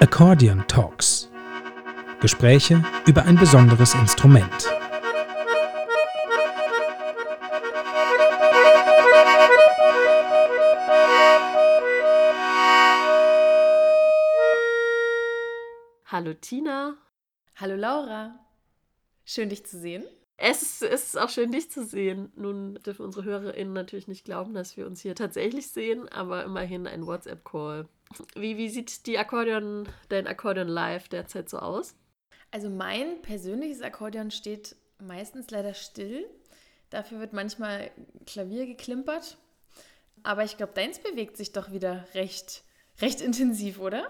Accordion Talks. Gespräche über ein besonderes Instrument. Schön dich zu sehen. Es ist, es ist auch schön, dich zu sehen. Nun dürfen unsere HörerInnen natürlich nicht glauben, dass wir uns hier tatsächlich sehen, aber immerhin ein WhatsApp-Call. Wie, wie sieht die Akkordeon, dein Akkordeon live derzeit so aus? Also mein persönliches Akkordeon steht meistens leider still. Dafür wird manchmal Klavier geklimpert. Aber ich glaube, deins bewegt sich doch wieder recht, recht intensiv, oder?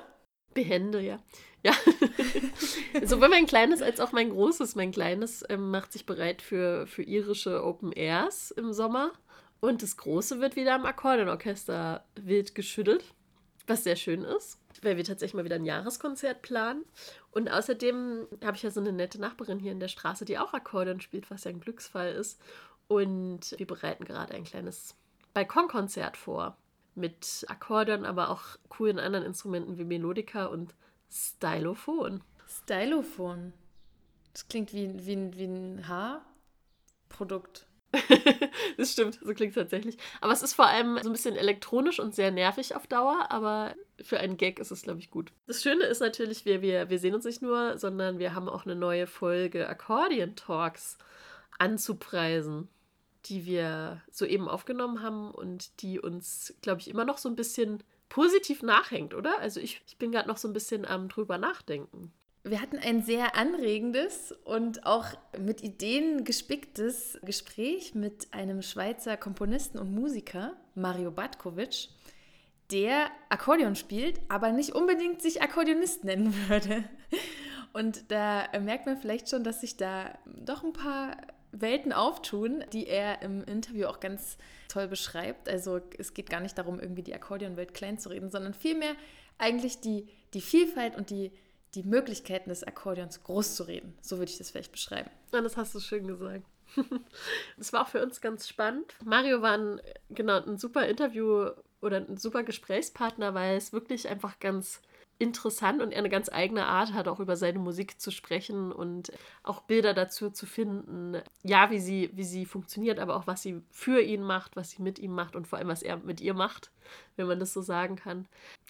Behände, ja. Ja. Sowohl mein kleines als auch mein großes. Mein kleines ähm, macht sich bereit für, für irische Open Airs im Sommer. Und das große wird wieder am Akkordeonorchester wild geschüttelt, was sehr schön ist, weil wir tatsächlich mal wieder ein Jahreskonzert planen. Und außerdem habe ich ja so eine nette Nachbarin hier in der Straße, die auch Akkordeon spielt, was ja ein Glücksfall ist. Und wir bereiten gerade ein kleines Balkonkonzert vor mit Akkordeon, aber auch coolen anderen Instrumenten wie Melodika und Stylophon. Stylophon. Das klingt wie, wie, wie ein Haarprodukt. das stimmt, so klingt es tatsächlich. Aber es ist vor allem so ein bisschen elektronisch und sehr nervig auf Dauer, aber für einen Gag ist es, glaube ich, gut. Das Schöne ist natürlich, wir, wir, wir sehen uns nicht nur, sondern wir haben auch eine neue Folge Accordion Talks anzupreisen die wir soeben aufgenommen haben und die uns, glaube ich, immer noch so ein bisschen positiv nachhängt, oder? Also ich, ich bin gerade noch so ein bisschen am drüber nachdenken. Wir hatten ein sehr anregendes und auch mit Ideen gespicktes Gespräch mit einem Schweizer Komponisten und Musiker, Mario Batkovic, der Akkordeon spielt, aber nicht unbedingt sich Akkordeonist nennen würde. Und da merkt man vielleicht schon, dass sich da doch ein paar Welten auftun, die er im Interview auch ganz toll beschreibt. Also es geht gar nicht darum, irgendwie die Akkordeonwelt klein zu reden, sondern vielmehr eigentlich die, die Vielfalt und die, die Möglichkeiten des Akkordeons groß zu reden. So würde ich das vielleicht beschreiben. Ja, das hast du schön gesagt. Das war auch für uns ganz spannend. Mario war ein, genau, ein super Interview oder ein super Gesprächspartner, weil es wirklich einfach ganz interessant und er eine ganz eigene Art hat, auch über seine Musik zu sprechen und auch Bilder dazu zu finden. Ja, wie sie, wie sie funktioniert, aber auch was sie für ihn macht, was sie mit ihm macht und vor allem, was er mit ihr macht, wenn man das so sagen kann.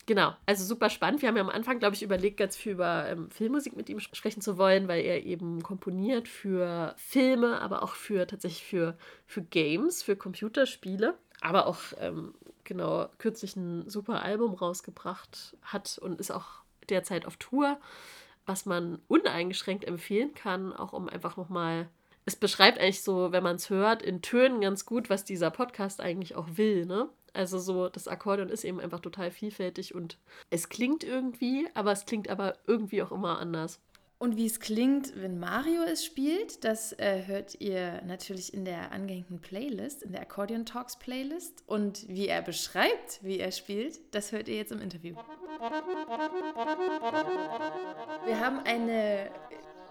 Genau, also super spannend. Wir haben ja am Anfang, glaube ich, überlegt, ganz viel über ähm, Filmmusik mit ihm sprechen zu wollen, weil er eben komponiert für Filme, aber auch für tatsächlich für, für Games, für Computerspiele aber auch ähm, genau kürzlich ein super Album rausgebracht hat und ist auch derzeit auf Tour, was man uneingeschränkt empfehlen kann, auch um einfach nochmal. Es beschreibt eigentlich so, wenn man es hört, in Tönen ganz gut, was dieser Podcast eigentlich auch will, ne? Also so, das Akkordeon ist eben einfach total vielfältig und es klingt irgendwie, aber es klingt aber irgendwie auch immer anders. Und wie es klingt, wenn Mario es spielt, das äh, hört ihr natürlich in der angehängten Playlist, in der Accordion Talks Playlist. Und wie er beschreibt, wie er spielt, das hört ihr jetzt im Interview. Wir haben eine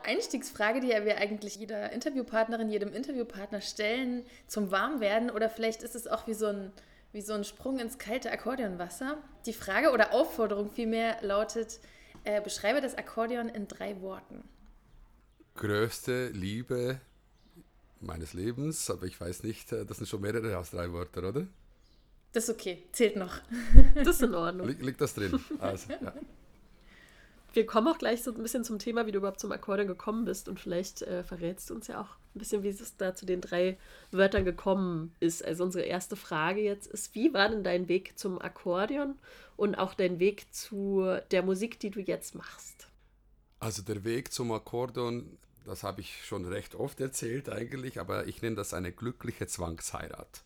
Einstiegsfrage, die wir eigentlich jeder Interviewpartnerin, jedem Interviewpartner stellen zum Warmwerden. Oder vielleicht ist es auch wie so ein, wie so ein Sprung ins kalte Akkordeonwasser. Die Frage oder Aufforderung vielmehr lautet, äh, beschreibe das Akkordeon in drei Worten. Größte Liebe meines Lebens, aber ich weiß nicht, äh, das sind schon mehrere als drei Wörter, oder? Das ist okay, zählt noch. Das ist in Ordnung. Liegt das drin? Also, ja. Wir kommen auch gleich so ein bisschen zum Thema, wie du überhaupt zum Akkordeon gekommen bist und vielleicht äh, verrätst du uns ja auch ein bisschen, wie es da zu den drei Wörtern gekommen ist. Also unsere erste Frage jetzt ist, wie war denn dein Weg zum Akkordeon und auch dein Weg zu der Musik, die du jetzt machst? Also der Weg zum Akkordeon, das habe ich schon recht oft erzählt eigentlich, aber ich nenne das eine glückliche Zwangsheirat.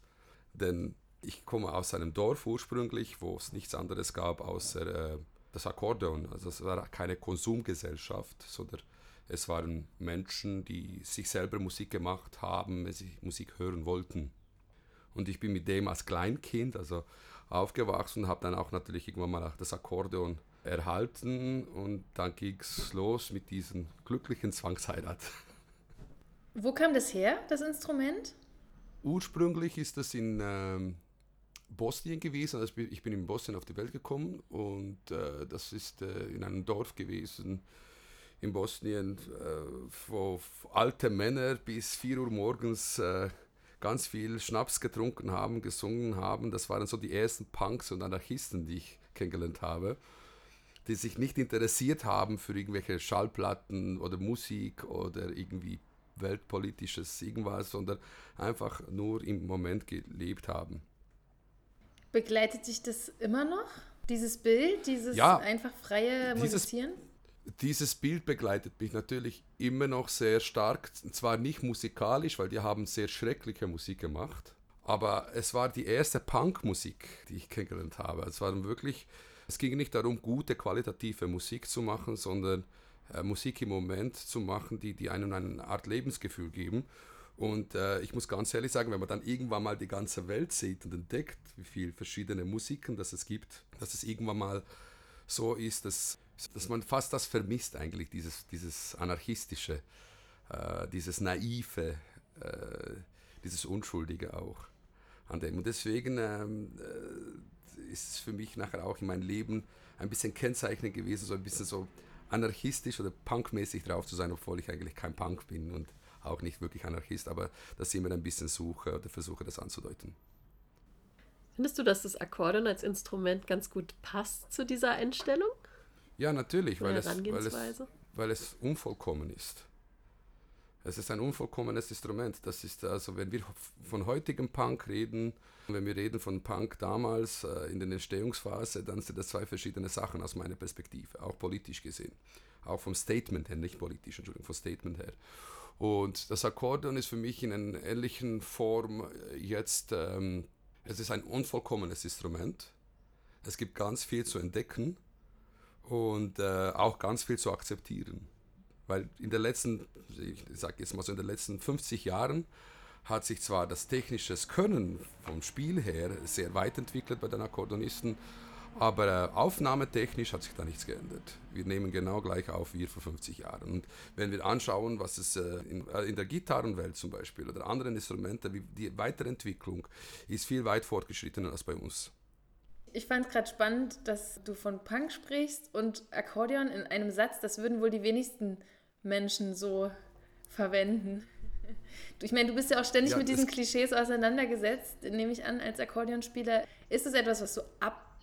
Denn ich komme aus einem Dorf ursprünglich, wo es nichts anderes gab außer äh, das Akkordeon. Also es war keine Konsumgesellschaft, sondern es waren Menschen, die sich selber Musik gemacht haben, sie Musik hören wollten. Und ich bin mit dem als Kleinkind also aufgewachsen und habe dann auch natürlich irgendwann mal das Akkordeon erhalten und dann ging es los mit diesem glücklichen Zwangsheirat. Wo kam das her, das Instrument? Ursprünglich ist das in ähm, Bosnien gewesen. Also ich bin in Bosnien auf die Welt gekommen und äh, das ist äh, in einem Dorf gewesen in Bosnien, äh, wo alte Männer bis 4 Uhr morgens äh, ganz viel Schnaps getrunken haben, gesungen haben. Das waren so die ersten Punks und Anarchisten, die ich kennengelernt habe, die sich nicht interessiert haben für irgendwelche Schallplatten oder Musik oder irgendwie weltpolitisches irgendwas, sondern einfach nur im Moment gelebt haben. Begleitet sich das immer noch? Dieses Bild, dieses ja, einfach freie Musizieren? dieses Bild begleitet mich natürlich immer noch sehr stark. Zwar nicht musikalisch, weil die haben sehr schreckliche Musik gemacht, aber es war die erste Punkmusik, die ich kennengelernt habe. Es war wirklich, es ging nicht darum, gute qualitative Musik zu machen, sondern äh, Musik im Moment zu machen, die, die einem eine Art Lebensgefühl geben. Und äh, ich muss ganz ehrlich sagen, wenn man dann irgendwann mal die ganze Welt sieht und entdeckt, wie viele verschiedene Musiken das es gibt, dass es irgendwann mal so ist, dass dass man fast das vermisst eigentlich, dieses, dieses anarchistische, äh, dieses naive, äh, dieses Unschuldige auch an dem. Und deswegen ähm, äh, ist es für mich nachher auch in meinem Leben ein bisschen kennzeichnend gewesen, so ein bisschen so anarchistisch oder punkmäßig drauf zu sein, obwohl ich eigentlich kein Punk bin und auch nicht wirklich Anarchist, aber dass ich immer ein bisschen suche oder versuche, das anzudeuten. Findest du, dass das Akkordeon als Instrument ganz gut passt zu dieser Einstellung? Ja, natürlich, weil es, weil, es, weil es unvollkommen ist. Es ist ein unvollkommenes Instrument. Das ist also, wenn wir von heutigem Punk reden, wenn wir reden von Punk damals äh, in der Entstehungsphase, dann sind das zwei verschiedene Sachen aus meiner Perspektive, auch politisch gesehen. Auch vom Statement her, nicht politisch, Entschuldigung, vom Statement her. Und das Akkordeon ist für mich in einer ähnlichen Form jetzt, ähm, es ist ein unvollkommenes Instrument. Es gibt ganz viel zu entdecken und äh, auch ganz viel zu akzeptieren. Weil in den letzten, ich sage jetzt mal so, in den letzten 50 Jahren hat sich zwar das technische Können vom Spiel her sehr weit entwickelt bei den Akkordeonisten, aber äh, aufnahmetechnisch hat sich da nichts geändert. Wir nehmen genau gleich auf wie vor 50 Jahren. Und wenn wir anschauen, was es äh, in, äh, in, der Gitarrenwelt zum Beispiel oder anderen Instrumenten, wie die Weiterentwicklung ist viel weit fortgeschrittener als bei uns. Ich fand es gerade spannend, dass du von Punk sprichst und Akkordeon in einem Satz. Das würden wohl die wenigsten Menschen so verwenden. Ich meine, du bist ja auch ständig ja, mit diesen Klischees auseinandergesetzt, nehme ich an, als Akkordeonspieler. Ist es etwas, was so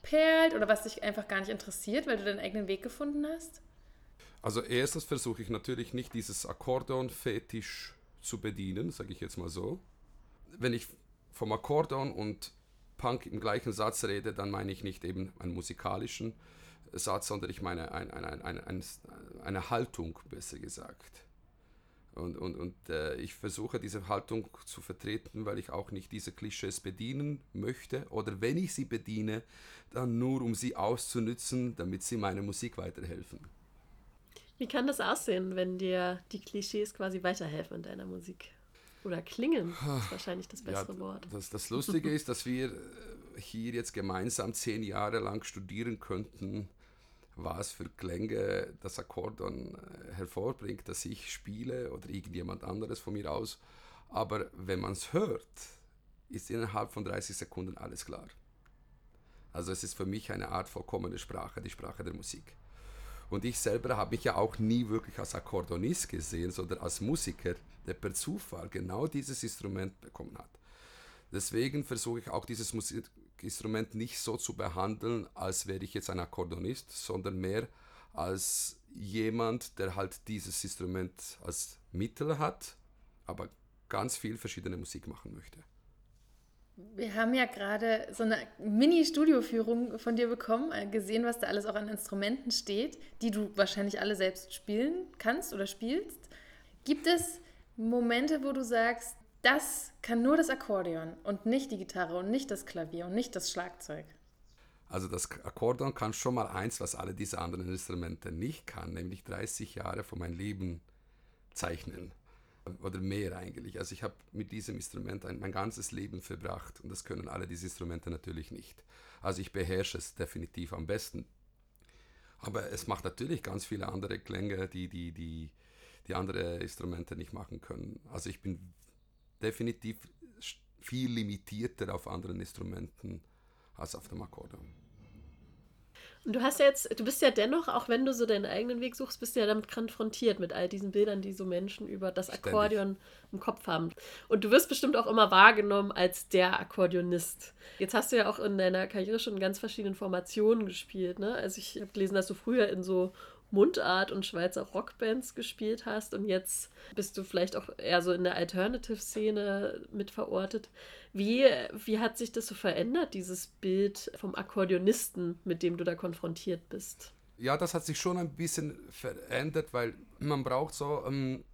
abperlt oder was dich einfach gar nicht interessiert, weil du deinen eigenen Weg gefunden hast? Also erstens versuche ich natürlich nicht dieses Akkordeon-Fetisch zu bedienen, sage ich jetzt mal so. Wenn ich vom Akkordeon und Punk im gleichen Satz rede, dann meine ich nicht eben einen musikalischen Satz, sondern ich meine ein, ein, ein, eine Haltung, besser gesagt. Und, und, und äh, ich versuche diese Haltung zu vertreten, weil ich auch nicht diese Klischees bedienen möchte. Oder wenn ich sie bediene, dann nur um sie auszunützen, damit sie meiner Musik weiterhelfen. Wie kann das aussehen, wenn dir die Klischees quasi weiterhelfen in deiner Musik? Oder klingen ist wahrscheinlich das bessere ja, Wort. Das, das Lustige ist, dass wir äh, hier jetzt gemeinsam zehn Jahre lang studieren könnten, was für Klänge das Akkordeon äh, hervorbringt, dass ich spiele oder irgendjemand anderes von mir aus. Aber wenn man es hört, ist innerhalb von 30 Sekunden alles klar. Also es ist für mich eine Art vollkommene Sprache, die Sprache der Musik. Und ich selber habe mich ja auch nie wirklich als Akkordeonist gesehen, sondern als Musiker, der per Zufall genau dieses Instrument bekommen hat. Deswegen versuche ich auch dieses Musikinstrument nicht so zu behandeln, als wäre ich jetzt ein Akkordeonist, sondern mehr als jemand, der halt dieses Instrument als Mittel hat, aber ganz viel verschiedene Musik machen möchte. Wir haben ja gerade so eine Mini-Studioführung von dir bekommen, äh, gesehen, was da alles auch an Instrumenten steht, die du wahrscheinlich alle selbst spielen kannst oder spielst. Gibt es Momente, wo du sagst, das kann nur das Akkordeon und nicht die Gitarre und nicht das Klavier und nicht das Schlagzeug? Also das Akkordeon kann schon mal eins, was alle diese anderen Instrumente nicht kann, nämlich 30 Jahre von meinem Leben zeichnen oder mehr eigentlich. Also ich habe mit diesem Instrument ein, mein ganzes Leben verbracht und das können alle diese Instrumente natürlich nicht. Also ich beherrsche es definitiv am besten. Aber es macht natürlich ganz viele andere Klänge, die, die, die, die andere Instrumente nicht machen können. Also ich bin definitiv viel limitierter auf anderen Instrumenten als auf dem Akkordeon. Und du hast ja jetzt, du bist ja dennoch, auch wenn du so deinen eigenen Weg suchst, bist du ja damit konfrontiert mit all diesen Bildern, die so Menschen über das Akkordeon Ständig. im Kopf haben. Und du wirst bestimmt auch immer wahrgenommen als der Akkordeonist. Jetzt hast du ja auch in deiner Karriere schon in ganz verschiedenen Formationen gespielt. Ne? Also ich habe gelesen, dass du früher in so Mundart und Schweizer Rockbands gespielt hast und jetzt bist du vielleicht auch eher so in der Alternative-Szene mit verortet. Wie, wie hat sich das so verändert, dieses Bild vom Akkordeonisten, mit dem du da konfrontiert bist? Ja, das hat sich schon ein bisschen verändert, weil man braucht so ähm,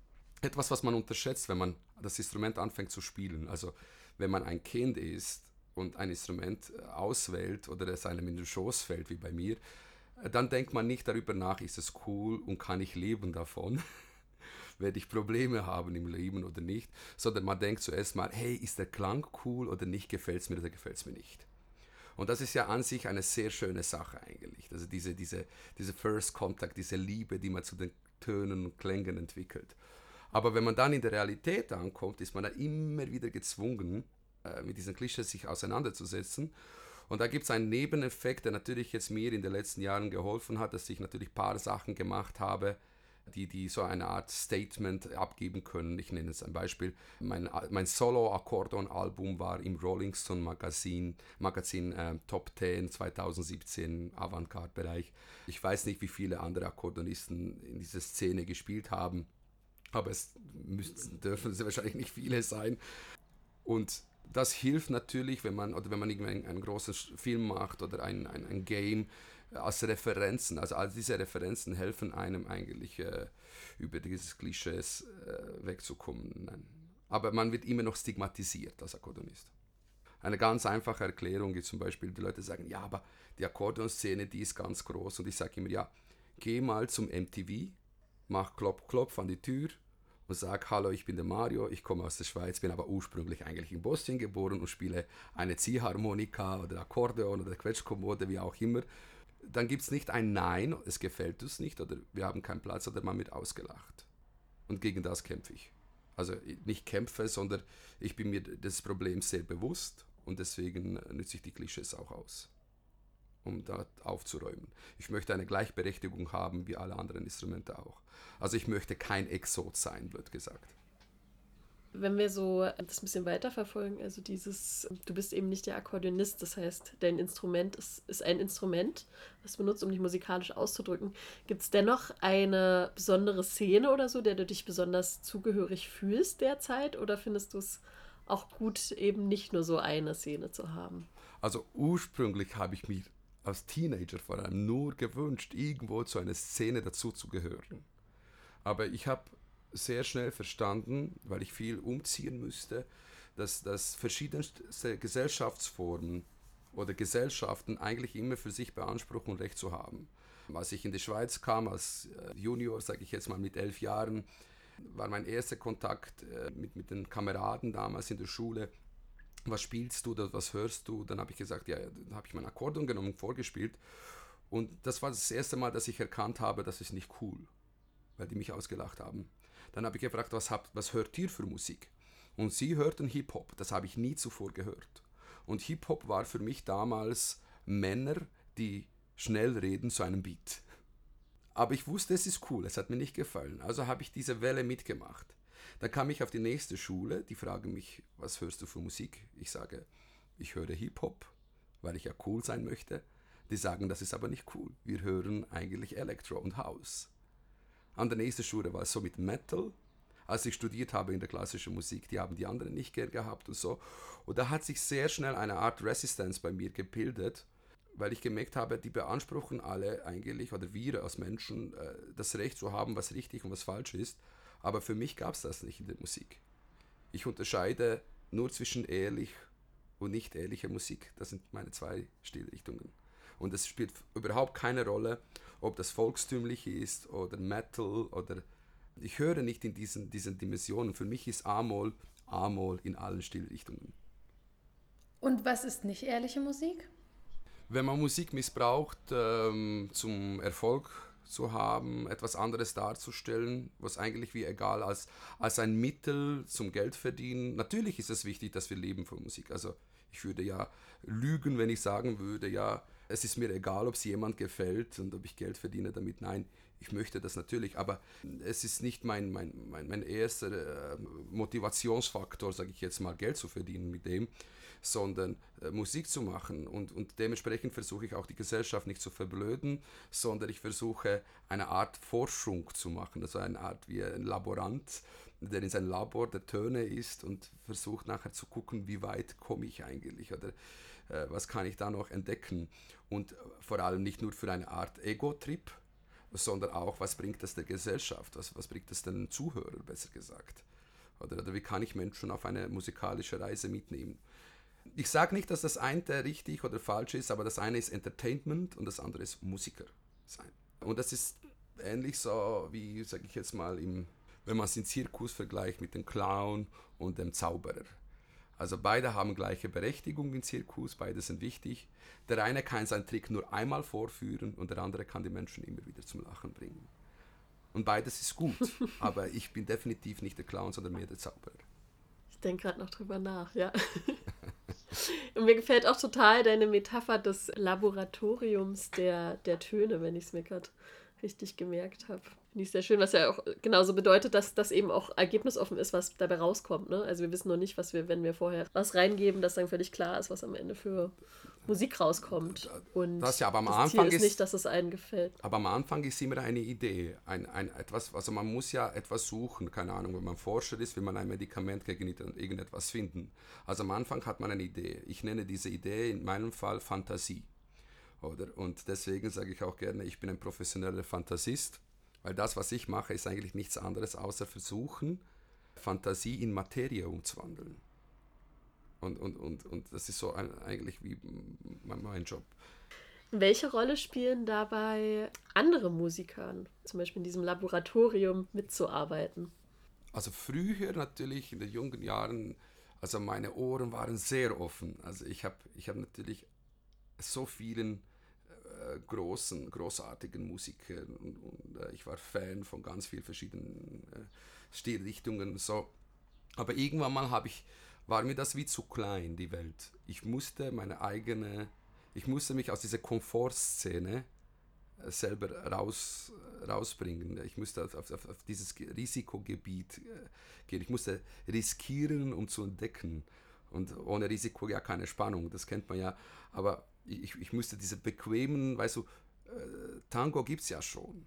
etwas, was man unterschätzt, wenn man das Instrument anfängt zu spielen. Also wenn man ein Kind ist und ein Instrument auswählt oder es einem in den Schoß fällt, wie bei mir, dann denkt man nicht darüber nach, ist es cool und kann ich leben davon? Werde ich Probleme haben im Leben oder nicht? Sondern man denkt zuerst mal, hey, ist der Klang cool oder nicht? Gefällt es mir oder gefällt es mir nicht? Und das ist ja an sich eine sehr schöne Sache eigentlich. Also diese, diese, diese First Contact, diese Liebe, die man zu den Tönen und Klängen entwickelt. Aber wenn man dann in der Realität ankommt, ist man dann immer wieder gezwungen, äh, mit diesen Klischees sich auseinanderzusetzen und da gibt es einen Nebeneffekt, der natürlich jetzt mir in den letzten Jahren geholfen hat, dass ich natürlich ein paar Sachen gemacht habe, die, die so eine Art Statement abgeben können. Ich nenne es ein Beispiel. Mein, mein Solo-Akkordeon-Album war im Rolling Stone Magazin, Magazin äh, Top 10 2017 Avantgarde-Bereich. Ich weiß nicht, wie viele andere Akkordeonisten in dieser Szene gespielt haben, aber es müssen, dürfen es wahrscheinlich nicht viele sein. Und das hilft natürlich, wenn man, oder wenn man irgendwie einen, einen großen Film macht oder ein, ein, ein Game äh, als Referenzen. Also all diese Referenzen helfen einem eigentlich äh, über dieses Klischees äh, wegzukommen. Aber man wird immer noch stigmatisiert als Akkordeonist. Eine ganz einfache Erklärung ist zum Beispiel, die Leute sagen, ja, aber die Akkordeonszene, die ist ganz groß. Und ich sage immer, ja, geh mal zum MTV, mach Klopf, Klopf an die Tür und sage, hallo, ich bin der Mario, ich komme aus der Schweiz, bin aber ursprünglich eigentlich in Boston geboren und spiele eine Ziehharmonika oder Akkordeon oder Quetschkommode, wie auch immer, dann gibt es nicht ein Nein, es gefällt uns nicht oder wir haben keinen Platz oder man wird ausgelacht. Und gegen das kämpfe ich. Also nicht kämpfe, sondern ich bin mir des Problems sehr bewusst und deswegen nütze ich die Klischees auch aus um da aufzuräumen. Ich möchte eine Gleichberechtigung haben wie alle anderen Instrumente auch. Also ich möchte kein Exot sein, blöd gesagt. Wenn wir so das ein bisschen weiterverfolgen, also dieses, du bist eben nicht der Akkordeonist, das heißt, dein Instrument ist, ist ein Instrument, das du benutzt, um dich musikalisch auszudrücken. Gibt es dennoch eine besondere Szene oder so, der du dich besonders zugehörig fühlst derzeit? Oder findest du es auch gut, eben nicht nur so eine Szene zu haben? Also ursprünglich habe ich mich als Teenager vor allem nur gewünscht, irgendwo zu einer Szene dazuzugehören. Aber ich habe sehr schnell verstanden, weil ich viel umziehen müsste, dass, dass verschiedenste Gesellschaftsformen oder Gesellschaften eigentlich immer für sich beanspruchen, Recht zu haben. Als ich in die Schweiz kam, als äh, Junior, sage ich jetzt mal mit elf Jahren, war mein erster Kontakt äh, mit, mit den Kameraden damals in der Schule was spielst du, was hörst du? Dann habe ich gesagt, ja, dann habe ich mein Akkordeon genommen vorgespielt. Und das war das erste Mal, dass ich erkannt habe, das ist nicht cool, weil die mich ausgelacht haben. Dann habe ich gefragt, was, habt, was hört ihr für Musik? Und sie hörten Hip-Hop, das habe ich nie zuvor gehört. Und Hip-Hop war für mich damals Männer, die schnell reden zu einem Beat. Aber ich wusste, es ist cool, es hat mir nicht gefallen. Also habe ich diese Welle mitgemacht. Dann kam ich auf die nächste Schule, die fragen mich, was hörst du für Musik? Ich sage, ich höre Hip-Hop, weil ich ja cool sein möchte. Die sagen, das ist aber nicht cool. Wir hören eigentlich Elektro und House. An der nächsten Schule war es so mit Metal. Als ich studiert habe in der klassischen Musik, die haben die anderen nicht gern gehabt und so. Und da hat sich sehr schnell eine Art Resistenz bei mir gebildet, weil ich gemerkt habe, die beanspruchen alle eigentlich, oder wir als Menschen, äh, das Recht zu haben, was richtig und was falsch ist. Aber für mich gab es das nicht in der Musik. Ich unterscheide nur zwischen ehrlich und nicht ehrlicher Musik. Das sind meine zwei Stilrichtungen. Und es spielt überhaupt keine Rolle, ob das volkstümlich ist oder Metal oder ich höre nicht in diesen, diesen Dimensionen. Für mich ist A-Moll A-Moll in allen Stilrichtungen. Und was ist nicht ehrliche Musik? wenn man Musik missbraucht ähm, zum Erfolg zu haben, etwas anderes darzustellen, was eigentlich wie egal als, als ein Mittel zum Geldverdienen. Natürlich ist es wichtig, dass wir leben von Musik. Also ich würde ja lügen, wenn ich sagen würde, ja, es ist mir egal, ob es jemand gefällt und ob ich Geld verdiene damit. Nein, ich möchte das natürlich, aber es ist nicht mein, mein, mein, mein erster äh, Motivationsfaktor, sage ich jetzt mal, Geld zu verdienen mit dem, sondern äh, Musik zu machen. Und, und dementsprechend versuche ich auch die Gesellschaft nicht zu verblöden, sondern ich versuche eine Art Forschung zu machen, also eine Art wie ein Laborant, der in seinem Labor der Töne ist und versucht nachher zu gucken, wie weit komme ich eigentlich oder äh, was kann ich da noch entdecken. Und vor allem nicht nur für eine Art Ego-Trip, sondern auch, was bringt das der Gesellschaft, was, was bringt es den Zuhörern, besser gesagt. Oder, oder wie kann ich Menschen auf eine musikalische Reise mitnehmen. Ich sage nicht, dass das eine richtig oder falsch ist, aber das eine ist Entertainment und das andere ist Musiker sein. Und das ist ähnlich so wie, sage ich jetzt mal, im, wenn man es in Zirkus vergleicht mit dem Clown und dem Zauberer. Also beide haben gleiche Berechtigung im Zirkus, beide sind wichtig. Der eine kann seinen Trick nur einmal vorführen und der andere kann die Menschen immer wieder zum Lachen bringen. Und beides ist gut, aber ich bin definitiv nicht der Clown, sondern mehr der Zauberer. Ich denke gerade noch drüber nach, ja. Und mir gefällt auch total deine Metapher des Laboratoriums der, der Töne, wenn ich es mir gerade richtig gemerkt habe. Finde ich sehr schön, was ja auch genauso bedeutet, dass das eben auch ergebnisoffen ist, was dabei rauskommt. Ne? Also wir wissen noch nicht, was wir, wenn wir vorher was reingeben, dass dann völlig klar ist, was am Ende für Musik rauskommt. Und das ja, aber am das Anfang Ziel ist nicht, dass es allen gefällt. Aber am Anfang ist immer eine Idee, ein, ein etwas, also man muss ja etwas suchen, keine Ahnung, wenn man Forscher ist, will man ein Medikament gegen irgendetwas finden. Also am Anfang hat man eine Idee. Ich nenne diese Idee in meinem Fall Fantasie. Oder? Und deswegen sage ich auch gerne, ich bin ein professioneller Fantasist, weil das, was ich mache, ist eigentlich nichts anderes, außer versuchen, Fantasie in Materie umzuwandeln. Und, und, und, und das ist so ein, eigentlich wie mein, Job. Welche Rolle spielen dabei andere Musiker, zum Beispiel in diesem Laboratorium mitzuarbeiten? Also früher natürlich, in den jungen Jahren, also meine Ohren waren sehr offen. Also ich habe ich hab natürlich so vielen äh, großen, großartigen Musikern und, und äh, ich war Fan von ganz vielen verschiedenen äh, Stilrichtungen. So. Aber irgendwann mal habe ich war mir das wie zu klein, die Welt. Ich musste meine eigene, ich musste mich aus dieser Komfortszene äh, selber raus, rausbringen. Ich musste auf, auf, auf dieses Risikogebiet äh, gehen. Ich musste riskieren, um zu entdecken. Und ohne Risiko ja keine Spannung, das kennt man ja. Aber ich, ich musste diese bequemen, weißt du, äh, Tango gibt es ja schon.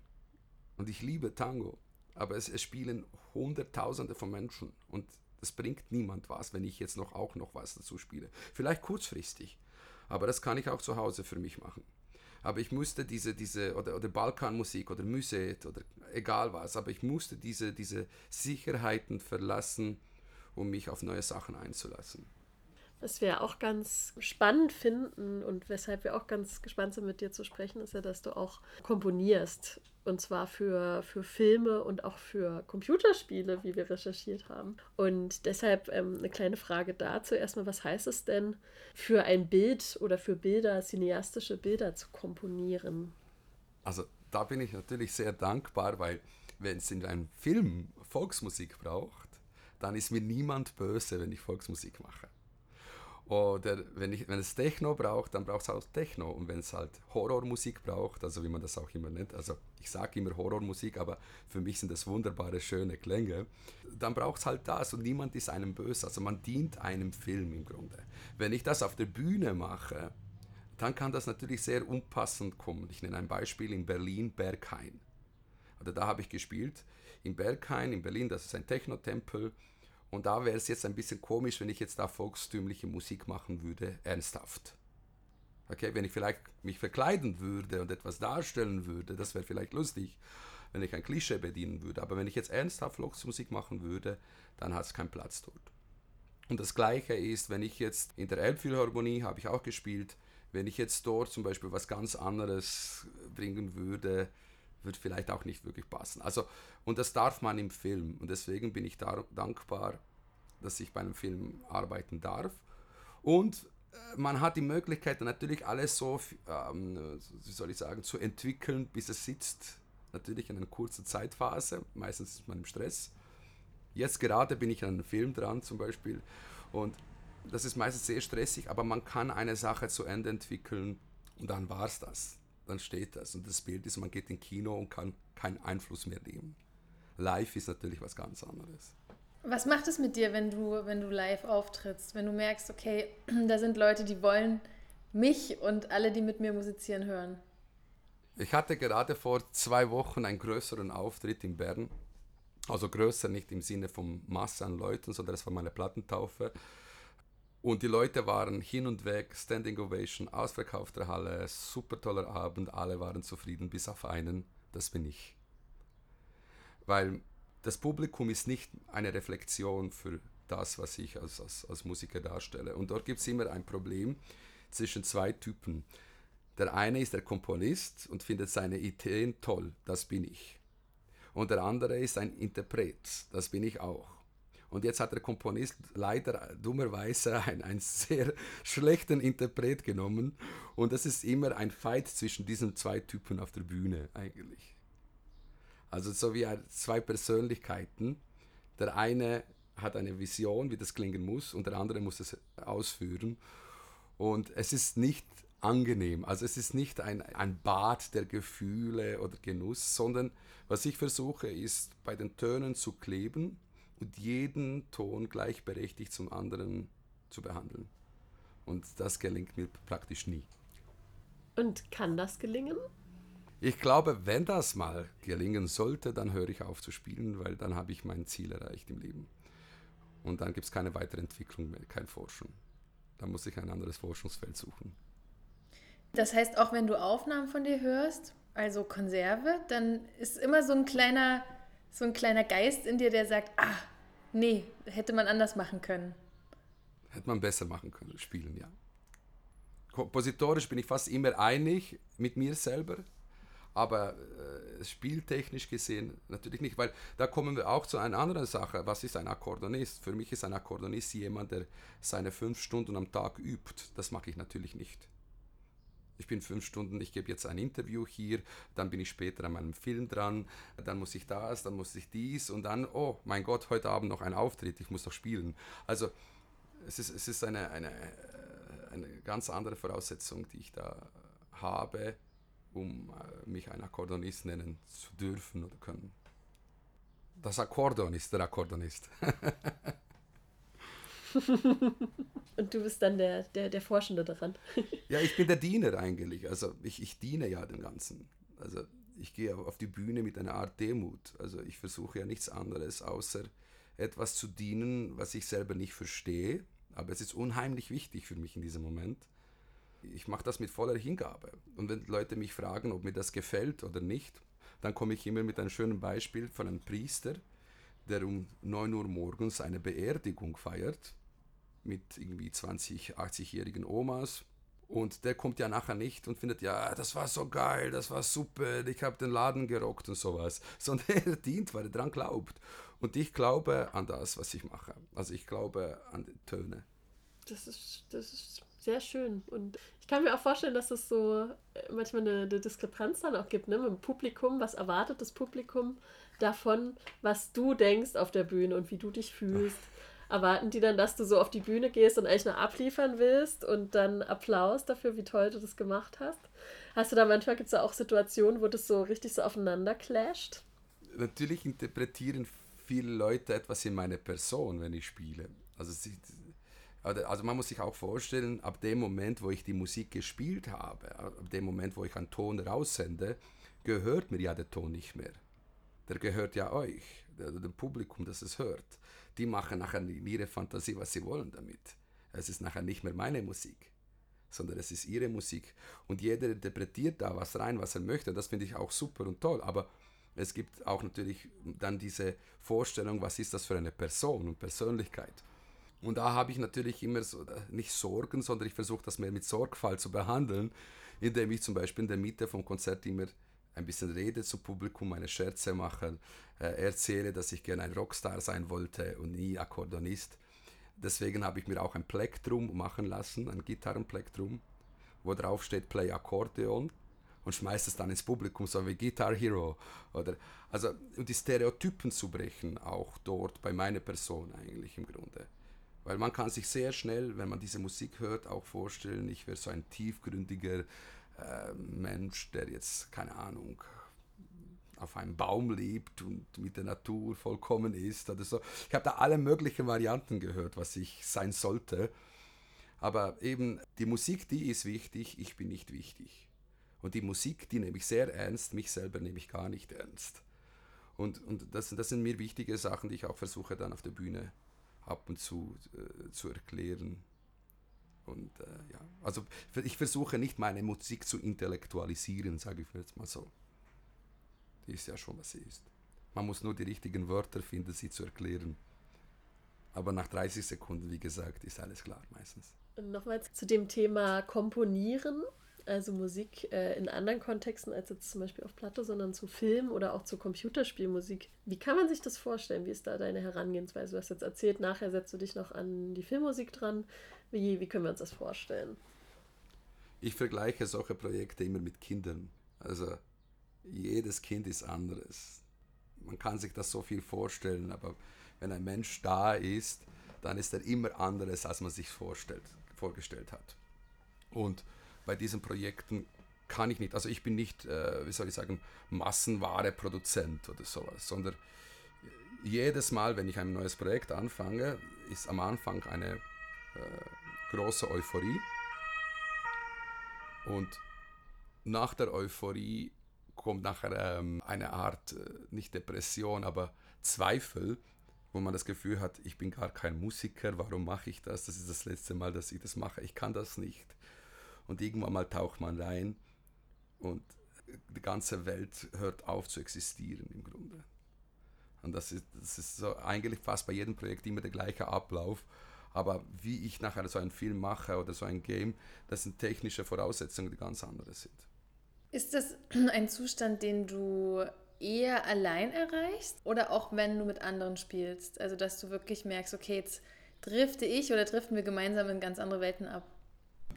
Und ich liebe Tango. Aber es, es spielen Hunderttausende von Menschen. Und das bringt niemand was, wenn ich jetzt noch auch noch was dazu spiele. Vielleicht kurzfristig, aber das kann ich auch zu Hause für mich machen. Aber ich musste diese, diese oder, oder Balkanmusik oder Muset oder egal was, aber ich musste diese, diese Sicherheiten verlassen, um mich auf neue Sachen einzulassen. Was wir auch ganz spannend finden und weshalb wir auch ganz gespannt sind, mit dir zu sprechen, ist ja, dass du auch komponierst. Und zwar für, für Filme und auch für Computerspiele, wie wir recherchiert haben. Und deshalb ähm, eine kleine Frage dazu. Erstmal, was heißt es denn, für ein Bild oder für Bilder, cineastische Bilder zu komponieren? Also da bin ich natürlich sehr dankbar, weil wenn es in einem Film Volksmusik braucht, dann ist mir niemand böse, wenn ich Volksmusik mache. Oder wenn, ich, wenn es Techno braucht, dann braucht es auch Techno. Und wenn es halt Horrormusik braucht, also wie man das auch immer nennt, also ich sage immer Horrormusik, aber für mich sind das wunderbare, schöne Klänge, dann braucht es halt das und niemand ist einem böse. Also man dient einem Film im Grunde. Wenn ich das auf der Bühne mache, dann kann das natürlich sehr unpassend kommen. Ich nenne ein Beispiel in Berlin, Berghain. Oder da habe ich gespielt. In Berghain, in Berlin, das ist ein Techno-Tempel und da wäre es jetzt ein bisschen komisch, wenn ich jetzt da volkstümliche Musik machen würde, ernsthaft. Okay, wenn ich vielleicht mich verkleiden würde und etwas darstellen würde, das wäre vielleicht lustig, wenn ich ein Klischee bedienen würde. Aber wenn ich jetzt ernsthaft Volksmusik machen würde, dann hat es keinen Platz dort. Und das Gleiche ist, wenn ich jetzt in der Elbphilharmonie habe ich auch gespielt, wenn ich jetzt dort zum Beispiel was ganz anderes bringen würde, wird vielleicht auch nicht wirklich passen. Also, und das darf man im Film. Und deswegen bin ich da dankbar, dass ich bei einem Film arbeiten darf. Und man hat die Möglichkeit, natürlich alles so, ähm, wie soll ich sagen, zu entwickeln, bis es sitzt. Natürlich in einer kurzen Zeitphase. Meistens ist man im Stress. Jetzt gerade bin ich an einem Film dran zum Beispiel. Und das ist meistens sehr stressig, aber man kann eine Sache zu Ende entwickeln und dann war es das. Dann steht das. Und das Bild ist, man geht ins Kino und kann keinen Einfluss mehr nehmen. Live ist natürlich was ganz anderes. Was macht es mit dir, wenn du, wenn du live auftrittst? Wenn du merkst, okay, da sind Leute, die wollen mich und alle, die mit mir musizieren, hören? Ich hatte gerade vor zwei Wochen einen größeren Auftritt in Bern. Also größer nicht im Sinne von Masse an Leuten, sondern das war meine Plattentaufe. Und die Leute waren hin und weg, Standing Ovation, ausverkaufte Halle, super toller Abend, alle waren zufrieden, bis auf einen, das bin ich. Weil das Publikum ist nicht eine Reflexion für das, was ich als, als, als Musiker darstelle. Und dort gibt es immer ein Problem zwischen zwei Typen. Der eine ist der Komponist und findet seine Ideen toll, das bin ich. Und der andere ist ein Interpret, das bin ich auch. Und jetzt hat der Komponist leider dummerweise einen, einen sehr schlechten Interpret genommen. Und das ist immer ein Fight zwischen diesen zwei Typen auf der Bühne eigentlich. Also so wie zwei Persönlichkeiten. Der eine hat eine Vision, wie das klingen muss, und der andere muss es ausführen. Und es ist nicht angenehm. Also es ist nicht ein, ein Bad der Gefühle oder Genuss, sondern was ich versuche, ist bei den Tönen zu kleben und jeden Ton gleichberechtigt zum anderen zu behandeln. Und das gelingt mir praktisch nie. Und kann das gelingen? Ich glaube, wenn das mal gelingen sollte, dann höre ich auf zu spielen, weil dann habe ich mein Ziel erreicht im Leben. Und dann gibt es keine weitere Entwicklung mehr, kein Forschen. Dann muss ich ein anderes Forschungsfeld suchen. Das heißt, auch wenn du Aufnahmen von dir hörst, also Konserve, dann ist immer so ein kleiner, so ein kleiner Geist in dir, der sagt, ah, nee, hätte man anders machen können. Hätte man besser machen können, spielen, ja. Kompositorisch bin ich fast immer einig mit mir selber aber äh, spieltechnisch gesehen natürlich nicht, weil da kommen wir auch zu einer anderen Sache. Was ist ein Akkordonist? Für mich ist ein Akkordonist jemand, der seine fünf Stunden am Tag übt. Das mag ich natürlich nicht. Ich bin fünf Stunden, ich gebe jetzt ein Interview hier, dann bin ich später an meinem Film dran, dann muss ich das, dann muss ich dies und dann, oh mein Gott, heute Abend noch ein Auftritt, ich muss doch spielen. Also es ist, es ist eine, eine, eine ganz andere Voraussetzung, die ich da habe um äh, mich ein Akkordonist nennen zu dürfen oder können. Das Akkordeon ist der Akkordonist. Und du bist dann der, der, der Forschende daran. ja, ich bin der Diener eigentlich. Also ich, ich diene ja dem Ganzen. Also ich gehe auf die Bühne mit einer Art Demut. Also ich versuche ja nichts anderes, außer etwas zu dienen, was ich selber nicht verstehe. Aber es ist unheimlich wichtig für mich in diesem Moment ich mache das mit voller Hingabe. Und wenn Leute mich fragen, ob mir das gefällt oder nicht, dann komme ich immer mit einem schönen Beispiel von einem Priester, der um 9 Uhr morgens eine Beerdigung feiert mit irgendwie 20, 80-jährigen Omas. Und der kommt ja nachher nicht und findet, ja, das war so geil, das war super, ich habe den Laden gerockt und sowas. Sondern er dient, weil er daran glaubt. Und ich glaube an das, was ich mache. Also ich glaube an die Töne. Das ist, das ist sehr schön. Und ich kann mir auch vorstellen, dass es so äh, manchmal eine, eine Diskrepanz dann auch gibt, ne? Mit dem Publikum, was erwartet das Publikum davon, was du denkst auf der Bühne und wie du dich fühlst. Erwarten die dann, dass du so auf die Bühne gehst und eigentlich nur abliefern willst und dann Applaus dafür, wie toll du das gemacht hast? Hast du da manchmal, gibt es da auch Situationen, wo das so richtig so aufeinander clasht? Natürlich interpretieren viele Leute etwas in meine Person, wenn ich spiele. Also sie, also man muss sich auch vorstellen, ab dem Moment, wo ich die Musik gespielt habe, ab dem Moment, wo ich einen Ton raussende, gehört mir ja der Ton nicht mehr. Der gehört ja euch, dem Publikum, das es hört. Die machen nachher in ihrer Fantasie, was sie wollen damit. Es ist nachher nicht mehr meine Musik, sondern es ist ihre Musik. Und jeder interpretiert da was rein, was er möchte. Das finde ich auch super und toll. Aber es gibt auch natürlich dann diese Vorstellung, was ist das für eine Person und Persönlichkeit. Und da habe ich natürlich immer so, äh, nicht Sorgen, sondern ich versuche das mehr mit Sorgfalt zu behandeln, indem ich zum Beispiel in der Mitte vom Konzert immer ein bisschen rede zum Publikum, eine Scherze mache, äh, erzähle, dass ich gerne ein Rockstar sein wollte und nie Akkordonist. Deswegen habe ich mir auch ein Plektrum machen lassen, ein Gitarrenplektrum, wo drauf steht Play Akkordeon und schmeißt es dann ins Publikum, so wie Guitar Hero. Oder, also um die Stereotypen zu brechen, auch dort bei meiner Person eigentlich im Grunde. Weil man kann sich sehr schnell, wenn man diese Musik hört, auch vorstellen, ich wäre so ein tiefgründiger äh, Mensch, der jetzt, keine Ahnung, auf einem Baum lebt und mit der Natur vollkommen ist oder so. Ich habe da alle möglichen Varianten gehört, was ich sein sollte. Aber eben die Musik, die ist wichtig, ich bin nicht wichtig. Und die Musik, die nehme ich sehr ernst, mich selber nehme ich gar nicht ernst. Und, und das, das sind mir wichtige Sachen, die ich auch versuche dann auf der Bühne ab und zu äh, zu erklären. Und äh, ja, also ich versuche nicht meine Musik zu intellektualisieren, sage ich jetzt mal so. Die ist ja schon, was sie ist. Man muss nur die richtigen Wörter finden, sie zu erklären. Aber nach 30 Sekunden, wie gesagt, ist alles klar meistens. Nochmal zu dem Thema Komponieren also Musik äh, in anderen Kontexten als jetzt zum Beispiel auf Platte, sondern zu Film oder auch zu Computerspielmusik. Wie kann man sich das vorstellen? Wie ist da deine Herangehensweise? Du hast jetzt erzählt, nachher setzt du dich noch an die Filmmusik dran. Wie, wie können wir uns das vorstellen? Ich vergleiche solche Projekte immer mit Kindern. Also jedes Kind ist anderes. Man kann sich das so viel vorstellen, aber wenn ein Mensch da ist, dann ist er immer anderes, als man sich vorstellt, vorgestellt hat. Und bei diesen Projekten kann ich nicht, also ich bin nicht, äh, wie soll ich sagen, Massenware-Produzent oder sowas, sondern jedes Mal, wenn ich ein neues Projekt anfange, ist am Anfang eine äh, große Euphorie. Und nach der Euphorie kommt nachher ähm, eine Art, äh, nicht Depression, aber Zweifel, wo man das Gefühl hat, ich bin gar kein Musiker, warum mache ich das? Das ist das letzte Mal, dass ich das mache, ich kann das nicht und irgendwann mal taucht man rein und die ganze Welt hört auf zu existieren im Grunde. Und das ist, das ist so eigentlich fast bei jedem Projekt immer der gleiche Ablauf. Aber wie ich nachher so einen Film mache oder so ein Game, das sind technische Voraussetzungen, die ganz andere sind. Ist das ein Zustand, den du eher allein erreichst oder auch wenn du mit anderen spielst? Also dass du wirklich merkst, okay, jetzt drifte ich oder driften wir gemeinsam in ganz andere Welten ab?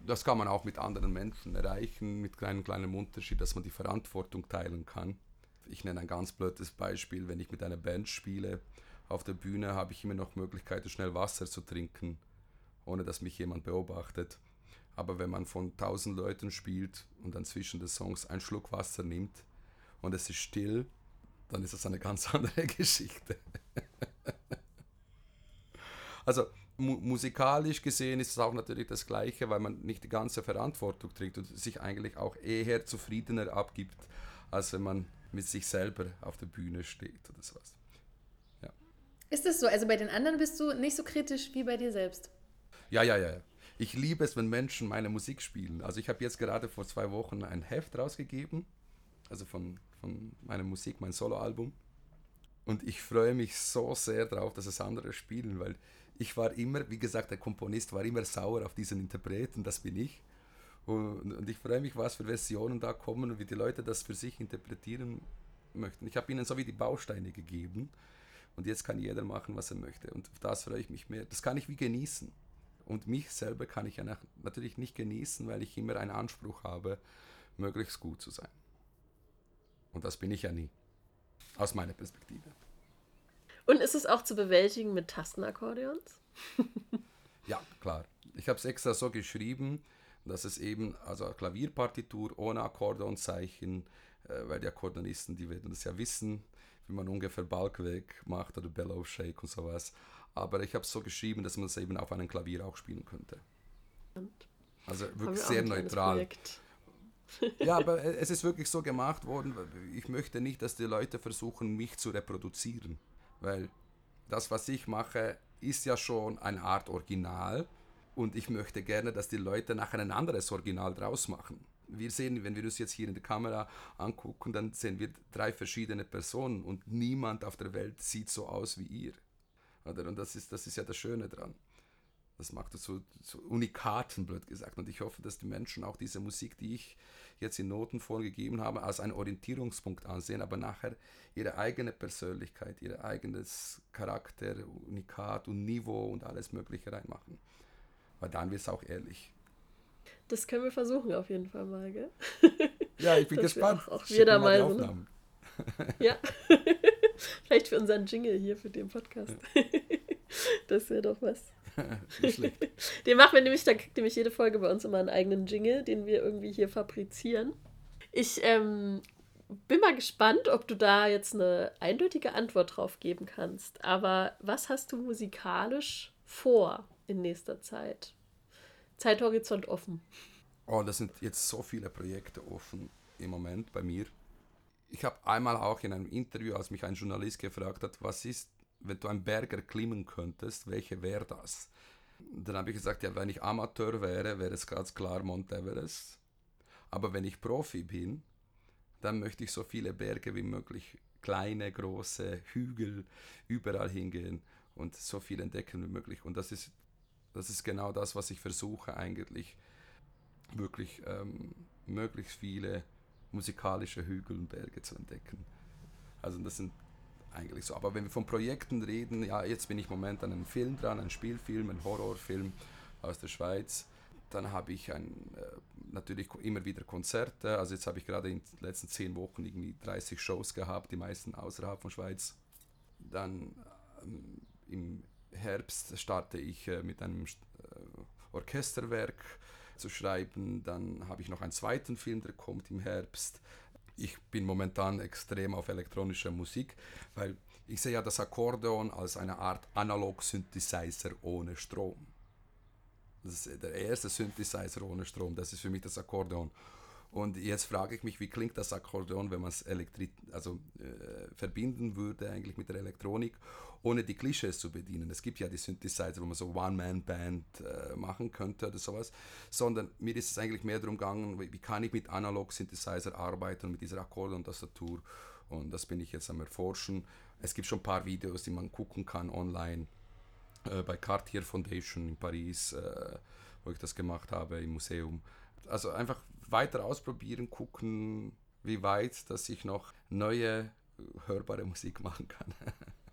Das kann man auch mit anderen Menschen erreichen, mit kleinem, kleinem Unterschied, dass man die Verantwortung teilen kann. Ich nenne ein ganz blödes Beispiel, wenn ich mit einer Band spiele, auf der Bühne habe ich immer noch Möglichkeiten, schnell Wasser zu trinken, ohne dass mich jemand beobachtet. Aber wenn man von tausend Leuten spielt und dann zwischen den Songs einen Schluck Wasser nimmt und es ist still, dann ist das eine ganz andere Geschichte. also mu musikalisch gesehen ist es auch natürlich das Gleiche, weil man nicht die ganze Verantwortung trägt und sich eigentlich auch eher zufriedener abgibt, als wenn man mit sich selber auf der Bühne steht oder sowas. Ja. Ist das so? Also bei den anderen bist du nicht so kritisch wie bei dir selbst? Ja, ja, ja. Ich liebe es, wenn Menschen meine Musik spielen. Also ich habe jetzt gerade vor zwei Wochen ein Heft rausgegeben, also von, von meiner Musik, mein Soloalbum. Und ich freue mich so sehr darauf, dass es andere spielen, weil ich war immer, wie gesagt, der Komponist war immer sauer auf diesen Interpreten, das bin ich. Und, und ich freue mich, was für Versionen da kommen und wie die Leute das für sich interpretieren möchten. Ich habe ihnen so wie die Bausteine gegeben und jetzt kann jeder machen, was er möchte. Und auf das freue ich mich mehr. Das kann ich wie genießen. Und mich selber kann ich ja natürlich nicht genießen, weil ich immer einen Anspruch habe, möglichst gut zu sein. Und das bin ich ja nie. Aus meiner Perspektive. Und ist es auch zu bewältigen mit Tastenakkordeons? ja, klar. Ich habe es extra so geschrieben, dass es eben, also Klavierpartitur ohne Akkordeonzeichen, äh, weil die Akkordeonisten, die werden das ja wissen, wie man ungefähr Balkweg macht oder Bellow Shake und sowas. Aber ich habe es so geschrieben, dass man es eben auf einem Klavier auch spielen könnte. Also wirklich sehr neutral. ja, aber es ist wirklich so gemacht worden. Ich möchte nicht, dass die Leute versuchen, mich zu reproduzieren weil das, was ich mache, ist ja schon eine Art Original und ich möchte gerne, dass die Leute nachher ein anderes Original draus machen. Wir sehen, wenn wir uns jetzt hier in der Kamera angucken, dann sehen wir drei verschiedene Personen und niemand auf der Welt sieht so aus wie ihr. Und das ist, das ist ja das Schöne dran. Das macht es so, so Unikaten, blöd gesagt. Und ich hoffe, dass die Menschen auch diese Musik, die ich jetzt in Notenform gegeben habe, als einen Orientierungspunkt ansehen, aber nachher ihre eigene Persönlichkeit, ihr eigenes Charakter, Unikat und Niveau und alles Mögliche reinmachen. Weil dann wird es auch ehrlich. Das können wir versuchen auf jeden Fall mal, gell? Ja, ich bin Dass wir gespannt. Auch, auch Schick wir da mal mal so. Ja. Vielleicht für unseren Jingle hier, für den Podcast. das wäre doch was. Den machen wir nämlich, da kriegt nämlich jede Folge bei uns immer einen eigenen Jingle, den wir irgendwie hier fabrizieren. Ich ähm, bin mal gespannt, ob du da jetzt eine eindeutige Antwort drauf geben kannst. Aber was hast du musikalisch vor in nächster Zeit? Zeithorizont offen. Oh, das sind jetzt so viele Projekte offen im Moment bei mir. Ich habe einmal auch in einem Interview, als mich ein Journalist gefragt hat, was ist, wenn du einen Berg erklimmen könntest, welche wäre das? Dann habe ich gesagt, ja, wenn ich Amateur wäre, wäre es ganz klar Mount Everest. Aber wenn ich Profi bin, dann möchte ich so viele Berge wie möglich, kleine, große, Hügel, überall hingehen und so viel entdecken wie möglich. Und das ist, das ist genau das, was ich versuche eigentlich wirklich ähm, möglichst viele musikalische Hügel und Berge zu entdecken. Also das sind eigentlich so. Aber wenn wir von Projekten reden, ja, jetzt bin ich im Moment an einem Film dran, ein Spielfilm, ein Horrorfilm aus der Schweiz. Dann habe ich ein, äh, natürlich immer wieder Konzerte. Also jetzt habe ich gerade in den letzten zehn Wochen irgendwie 30 Shows gehabt, die meisten außerhalb von Schweiz. Dann ähm, im Herbst starte ich äh, mit einem äh, Orchesterwerk zu schreiben. Dann habe ich noch einen zweiten Film, der kommt im Herbst. Ich bin momentan extrem auf elektronische Musik, weil ich sehe ja das Akkordeon als eine Art Analog-Synthesizer ohne Strom. Das ist der erste Synthesizer ohne Strom, das ist für mich das Akkordeon. Und jetzt frage ich mich, wie klingt das Akkordeon, wenn man es also, äh, verbinden würde eigentlich mit der Elektronik, ohne die Klischees zu bedienen. Es gibt ja die Synthesizer, wo man so One-Man-Band äh, machen könnte oder sowas, sondern mir ist es eigentlich mehr darum gegangen, wie, wie kann ich mit Analog-Synthesizer arbeiten, mit dieser Akkordeon-Tastatur. Und das bin ich jetzt am Erforschen. Es gibt schon ein paar Videos, die man gucken kann online äh, bei Cartier Foundation in Paris, äh, wo ich das gemacht habe im Museum. Also einfach weiter ausprobieren, gucken, wie weit, dass ich noch neue hörbare Musik machen kann.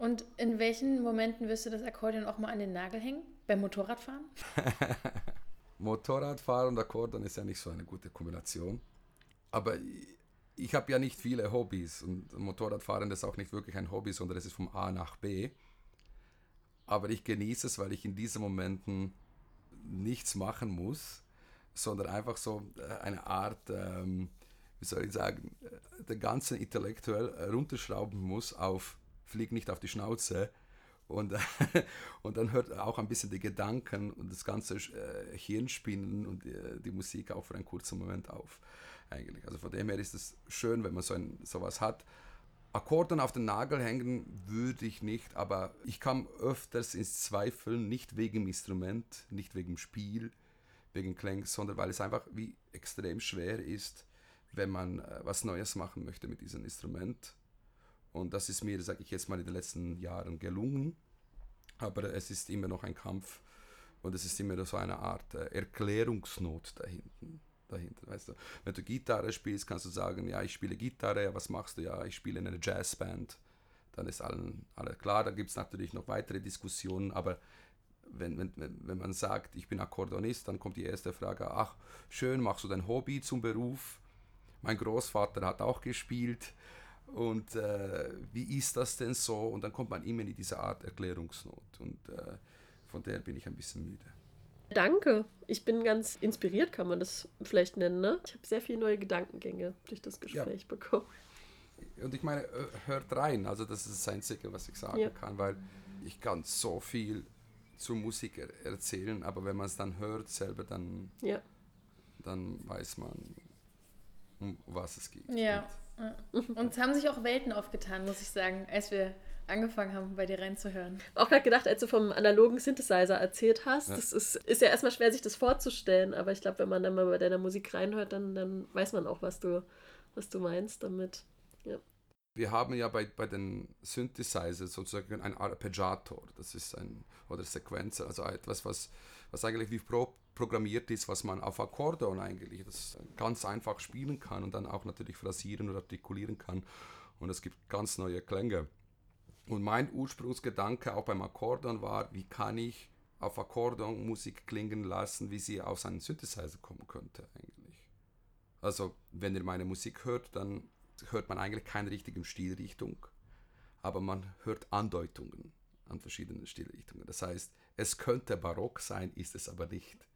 Und in welchen Momenten wirst du das Akkordeon auch mal an den Nagel hängen? Beim Motorradfahren? Motorradfahren und Akkordeon ist ja nicht so eine gute Kombination. Aber ich, habe ja nicht viele Hobbys und Motorradfahren ist auch nicht wirklich ein Hobby, sondern es ist vom A nach B. Aber ich genieße es, weil ich in diesen Momenten nichts machen muss, sondern einfach so äh, eine Art, ähm, wie soll ich sagen, äh, den ganzen intellektuell runterschrauben muss auf flieg nicht auf die Schnauze und, und dann hört auch ein bisschen die Gedanken und das ganze äh, Hirnspinnen und die, die, Musik auch für einen kurzen Moment auf. Eigentlich. Also von dem her ist es schön, wenn man so ein, sowas hat. Akkorden auf den Nagel hängen würde ich nicht, aber ich kam öfters ins Zweifeln, nicht wegen dem Instrument, nicht wegen dem Spiel, wegen Klang, sondern weil es einfach wie extrem schwer ist, wenn man äh, was Neues machen möchte mit diesem Instrument. Und das ist mir, sage ich jetzt mal, in den letzten Jahren gelungen. Aber es ist immer noch ein Kampf und es ist immer so eine Art äh, Erklärungsnot dahinten. dahinter weißt du? Wenn du Gitarre spielst, kannst du sagen, ja, ich spiele Gitarre, was machst du? Ja, ich spiele in einer Jazzband. Dann ist allen, alle klar, da gibt es natürlich noch weitere Diskussionen, aber wenn, wenn, wenn man sagt, ich bin Akkordeonist, dann kommt die erste Frage, ach, schön, machst du dein Hobby zum Beruf? Mein Großvater hat auch gespielt und äh, wie ist das denn so? Und dann kommt man immer in diese Art Erklärungsnot und äh, von der bin ich ein bisschen müde. Danke. Ich bin ganz inspiriert, kann man das vielleicht nennen. Ne? Ich habe sehr viele neue Gedankengänge durch das Gespräch ja. bekommen. Und ich meine, äh, hört rein. Also das ist das Einzige, was ich sagen ja. kann, weil ich kann so viel zur Musik er erzählen, aber wenn man es dann hört selber, dann, ja. dann weiß man, um was es geht. Ja. Und es haben sich auch Welten aufgetan, muss ich sagen, als wir angefangen haben, bei dir reinzuhören. Auch gerade gedacht, als du vom analogen Synthesizer erzählt hast, ja. das ist, ist ja erstmal schwer, sich das vorzustellen, aber ich glaube, wenn man dann mal bei deiner Musik reinhört, dann, dann weiß man auch, was du, was du meinst damit. Ja. Wir haben ja bei, bei den Synthesizers sozusagen ein Arpeggiator, das ist ein, oder Sequenzer, also etwas, was, was eigentlich wie pro, programmiert ist, was man auf Akkordeon eigentlich das ganz einfach spielen kann und dann auch natürlich phrasieren und artikulieren kann. Und es gibt ganz neue Klänge. Und mein Ursprungsgedanke auch beim Akkordeon war, wie kann ich auf Akkordeon Musik klingen lassen, wie sie aus einem Synthesizer kommen könnte eigentlich. Also wenn ihr meine Musik hört, dann hört man eigentlich keine richtige Stilrichtung, aber man hört Andeutungen an verschiedenen Stilrichtungen. Das heißt, es könnte barock sein, ist es aber nicht.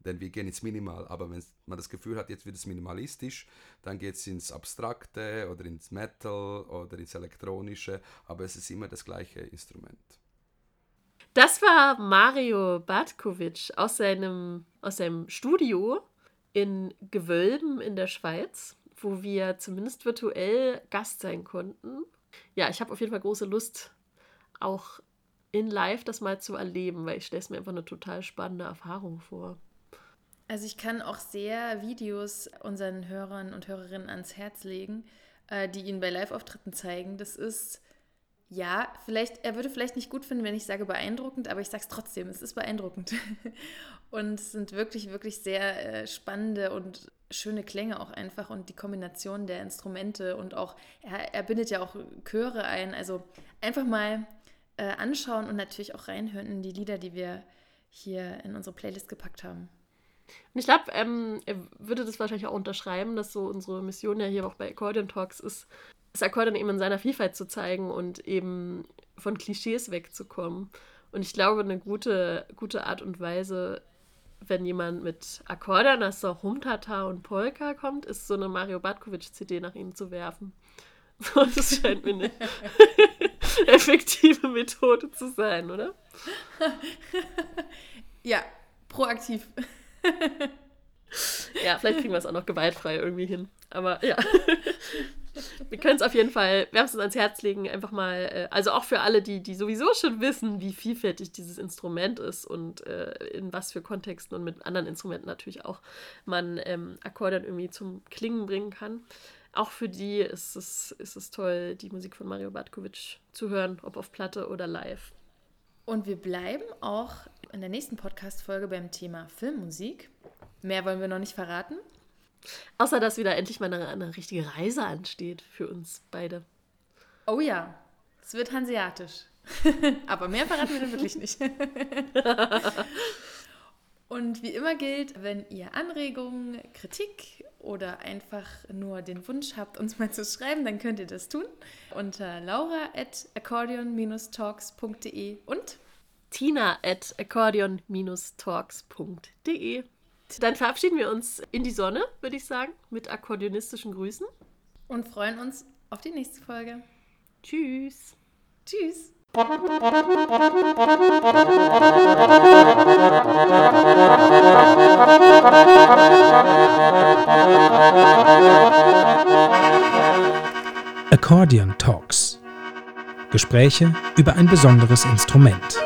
Denn wir gehen ins Minimal, aber wenn man das Gefühl hat, jetzt wird es minimalistisch, dann geht es ins Abstrakte oder ins Metal oder ins Elektronische, aber es ist immer das gleiche Instrument. Das war Mario Bartkovic aus seinem, aus seinem Studio in Gewölben in der Schweiz, wo wir zumindest virtuell Gast sein konnten. Ja, ich habe auf jeden Fall große Lust, auch in Live das mal zu erleben, weil ich stelle es mir einfach eine total spannende Erfahrung vor. Also ich kann auch sehr Videos unseren Hörern und Hörerinnen ans Herz legen, äh, die ihn bei Live-Auftritten zeigen. Das ist ja, vielleicht, er würde vielleicht nicht gut finden, wenn ich sage beeindruckend, aber ich sage es trotzdem, es ist beeindruckend. und es sind wirklich, wirklich sehr äh, spannende und schöne Klänge auch einfach und die Kombination der Instrumente und auch, er, er bindet ja auch Chöre ein. Also einfach mal äh, anschauen und natürlich auch reinhören in die Lieder, die wir hier in unsere Playlist gepackt haben. Und ich glaube, ähm, er würde das wahrscheinlich auch unterschreiben, dass so unsere Mission ja hier auch bei Accordion Talks ist, das Akkordeon eben in seiner Vielfalt zu zeigen und eben von Klischees wegzukommen. Und ich glaube, eine gute, gute Art und Weise, wenn jemand mit Akkordeon der Humtata und Polka kommt, ist so eine Mario Batkovic-CD nach ihm zu werfen. So, das scheint mir eine effektive Methode zu sein, oder? Ja, proaktiv. ja, vielleicht kriegen wir es auch noch gewaltfrei irgendwie hin. Aber ja. wir können es auf jeden Fall wärmstens ans Herz legen, einfach mal, äh, also auch für alle, die, die sowieso schon wissen, wie vielfältig dieses Instrument ist und äh, in was für Kontexten und mit anderen Instrumenten natürlich auch man ähm, Akkordeon irgendwie zum Klingen bringen kann. Auch für die ist es, ist es toll, die Musik von Mario Bartkovic zu hören, ob auf Platte oder live. Und wir bleiben auch in der nächsten Podcast-Folge beim Thema Filmmusik. Mehr wollen wir noch nicht verraten. Außer, dass wieder endlich mal eine, eine richtige Reise ansteht für uns beide. Oh ja, es wird hanseatisch. Aber mehr verraten wir dann wirklich nicht. Und wie immer gilt, wenn ihr Anregungen, Kritik oder einfach nur den Wunsch habt, uns mal zu schreiben, dann könnt ihr das tun unter laura at accordeon-talks.de und tina at accordeon-talks.de. Dann verabschieden wir uns in die Sonne, würde ich sagen, mit akkordeonistischen Grüßen. Und freuen uns auf die nächste Folge. Tschüss. Tschüss. Accordion Talks. Gespräche über ein besonderes Instrument.